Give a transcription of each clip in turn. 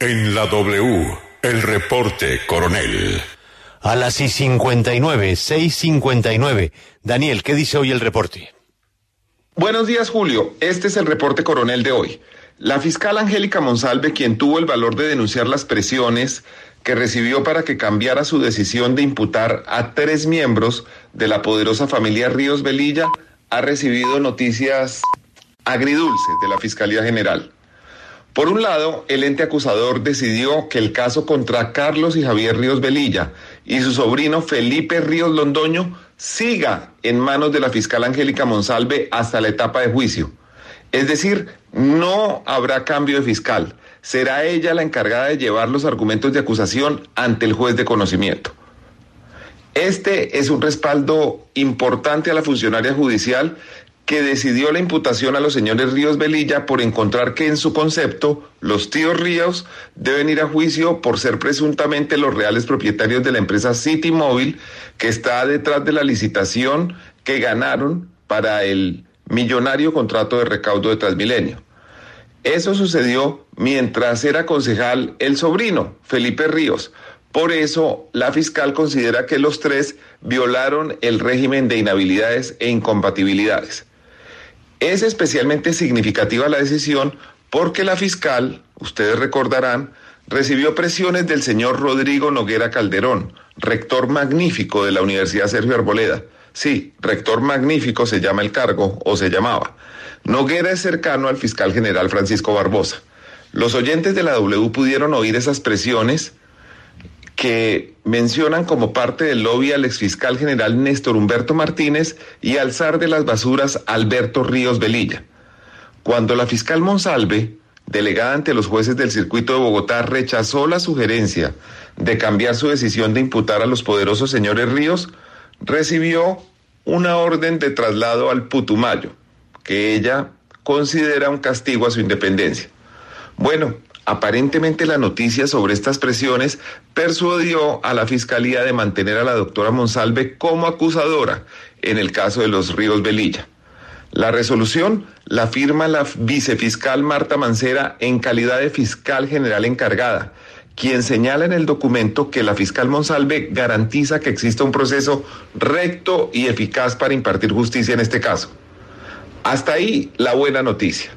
En la W, el reporte coronel. A las y 59, 6.59. Daniel, ¿qué dice hoy el reporte? Buenos días, Julio. Este es el reporte coronel de hoy. La fiscal Angélica Monsalve, quien tuvo el valor de denunciar las presiones que recibió para que cambiara su decisión de imputar a tres miembros de la poderosa familia Ríos Velilla, ha recibido noticias agridulces de la Fiscalía General. Por un lado, el ente acusador decidió que el caso contra Carlos y Javier Ríos Velilla y su sobrino Felipe Ríos Londoño siga en manos de la fiscal Angélica Monsalve hasta la etapa de juicio. Es decir, no habrá cambio de fiscal. Será ella la encargada de llevar los argumentos de acusación ante el juez de conocimiento. Este es un respaldo importante a la funcionaria judicial que decidió la imputación a los señores Ríos Velilla por encontrar que en su concepto los tíos Ríos deben ir a juicio por ser presuntamente los reales propietarios de la empresa City Móvil que está detrás de la licitación que ganaron para el millonario contrato de recaudo de Transmilenio. Eso sucedió mientras era concejal el sobrino, Felipe Ríos. Por eso, la fiscal considera que los tres violaron el régimen de inhabilidades e incompatibilidades. Es especialmente significativa la decisión porque la fiscal, ustedes recordarán, recibió presiones del señor Rodrigo Noguera Calderón, rector magnífico de la Universidad Sergio Arboleda. Sí, rector magnífico se llama el cargo o se llamaba. Noguera es cercano al fiscal general Francisco Barbosa. Los oyentes de la W pudieron oír esas presiones que mencionan como parte del lobby al exfiscal general Néstor Humberto Martínez y al zar de las basuras Alberto Ríos Velilla. Cuando la fiscal Monsalve, delegada ante los jueces del circuito de Bogotá, rechazó la sugerencia de cambiar su decisión de imputar a los poderosos señores Ríos, recibió una orden de traslado al Putumayo, que ella considera un castigo a su independencia. Bueno, Aparentemente la noticia sobre estas presiones persuadió a la Fiscalía de mantener a la doctora Monsalve como acusadora en el caso de los ríos Velilla. La resolución la firma la vicefiscal Marta Mancera en calidad de fiscal general encargada, quien señala en el documento que la fiscal Monsalve garantiza que exista un proceso recto y eficaz para impartir justicia en este caso. Hasta ahí la buena noticia.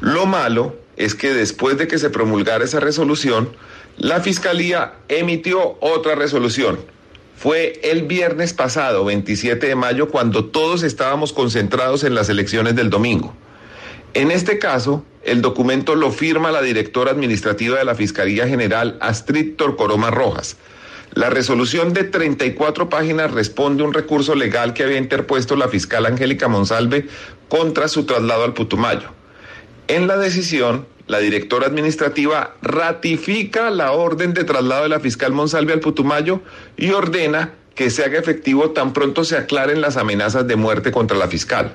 Lo malo es que después de que se promulgara esa resolución, la Fiscalía emitió otra resolución. Fue el viernes pasado, 27 de mayo, cuando todos estábamos concentrados en las elecciones del domingo. En este caso, el documento lo firma la directora administrativa de la Fiscalía General, Astrid Torcoroma Rojas. La resolución de 34 páginas responde a un recurso legal que había interpuesto la fiscal Angélica Monsalve contra su traslado al Putumayo. En la decisión, la directora administrativa ratifica la orden de traslado de la fiscal Monsalve al Putumayo y ordena que se haga efectivo tan pronto se aclaren las amenazas de muerte contra la fiscal.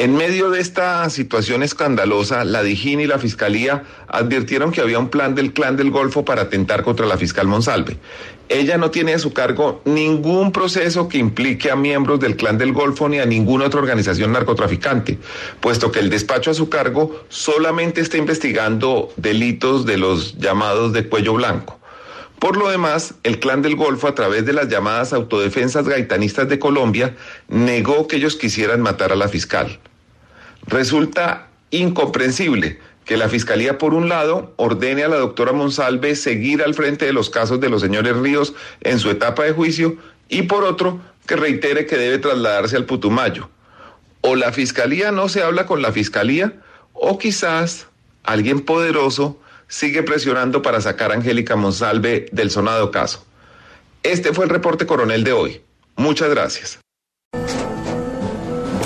En medio de esta situación escandalosa, la DIJÍN y la Fiscalía advirtieron que había un plan del Clan del Golfo para atentar contra la fiscal Monsalve. Ella no tiene a su cargo ningún proceso que implique a miembros del Clan del Golfo ni a ninguna otra organización narcotraficante, puesto que el despacho a su cargo solamente está investigando delitos de los llamados de cuello blanco. Por lo demás, el Clan del Golfo, a través de las llamadas autodefensas gaitanistas de Colombia, negó que ellos quisieran matar a la fiscal. Resulta incomprensible que la Fiscalía, por un lado, ordene a la doctora Monsalve seguir al frente de los casos de los señores Ríos en su etapa de juicio y por otro, que reitere que debe trasladarse al Putumayo. O la Fiscalía no se habla con la Fiscalía o quizás alguien poderoso sigue presionando para sacar a Angélica Monsalve del sonado caso. Este fue el reporte coronel de hoy. Muchas gracias.